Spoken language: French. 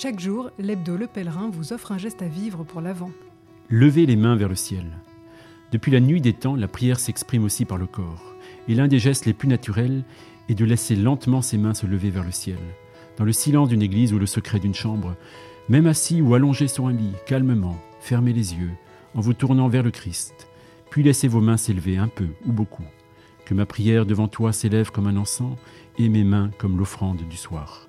Chaque jour, l'hebdo Le Pèlerin vous offre un geste à vivre pour l'avant. Levez les mains vers le ciel. Depuis la nuit des temps, la prière s'exprime aussi par le corps. Et l'un des gestes les plus naturels est de laisser lentement ses mains se lever vers le ciel. Dans le silence d'une église ou le secret d'une chambre, même assis ou allongé sur un lit, calmement, fermez les yeux, en vous tournant vers le Christ, puis laissez vos mains s'élever un peu ou beaucoup. Que ma prière devant toi s'élève comme un encens et mes mains comme l'offrande du soir.